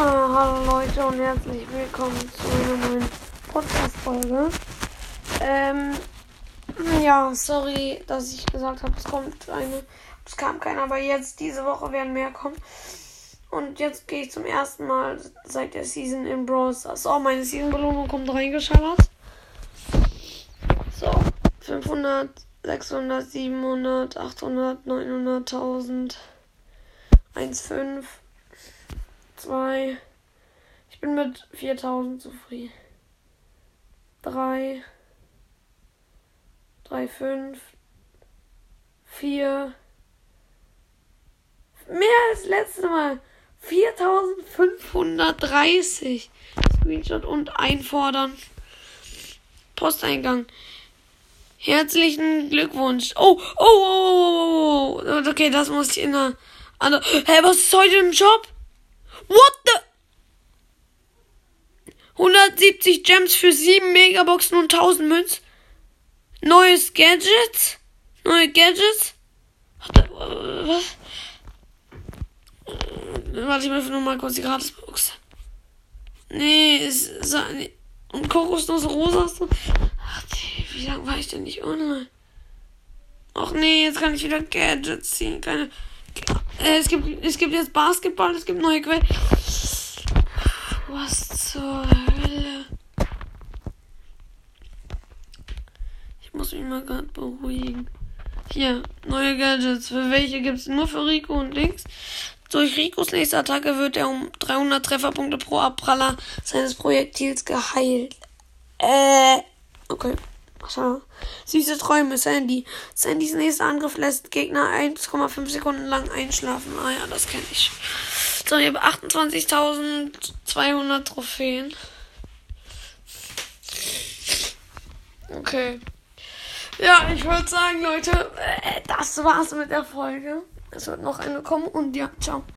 Ah, hallo Leute und herzlich willkommen zu einer neuen Podcast-Folge. Ähm, ja, sorry, dass ich gesagt habe, es kommt eine. Es kam keiner, aber jetzt, diese Woche werden mehr kommen. Und jetzt gehe ich zum ersten Mal seit der Season in Stars. Oh, meine Season-Belohnung kommt reingeschallert. So, 500, 600, 700, 800, 900, 1000, 1,5. 2. Ich bin mit 4000 zufrieden. 3. 3, 5. 4. Mehr als letztes Mal. 4530. Screenshot und einfordern. Posteingang. Herzlichen Glückwunsch. Oh, oh, oh, oh, oh. Okay, das muss ich in der. Hä, hey, was ist heute im Shop? What the? 170 Gems für 7 Megaboxen und 1000 Münz. Neues Gadget. Neue Gadgets. Was? Warte, ich öffne mal kurz die Gratisbox. Nee, ist. Nee. Und Kokosnuss Rosa hast du. Ach, wie lange war ich denn nicht online? Ach nee, jetzt kann ich wieder Gadgets ziehen. Keine. Äh, es, gibt, es gibt jetzt Basketball, es gibt neue Quellen. Was zur Hölle? Ich muss mich mal gerade beruhigen. Hier, neue Gadgets. Für welche gibt es nur für Rico und Dings? Durch Ricos nächste Attacke wird er um 300 Trefferpunkte pro Abpraller seines Projektils geheilt. Äh, okay. Süße Träume, Sandy. Sandys nächster Angriff lässt Gegner 1,5 Sekunden lang einschlafen. Ah ja, das kenne ich. So, ich habe 28.200 Trophäen. Okay. Ja, ich würde sagen, Leute, äh, das war's mit der Folge. Es wird noch eine kommen und ja, ciao.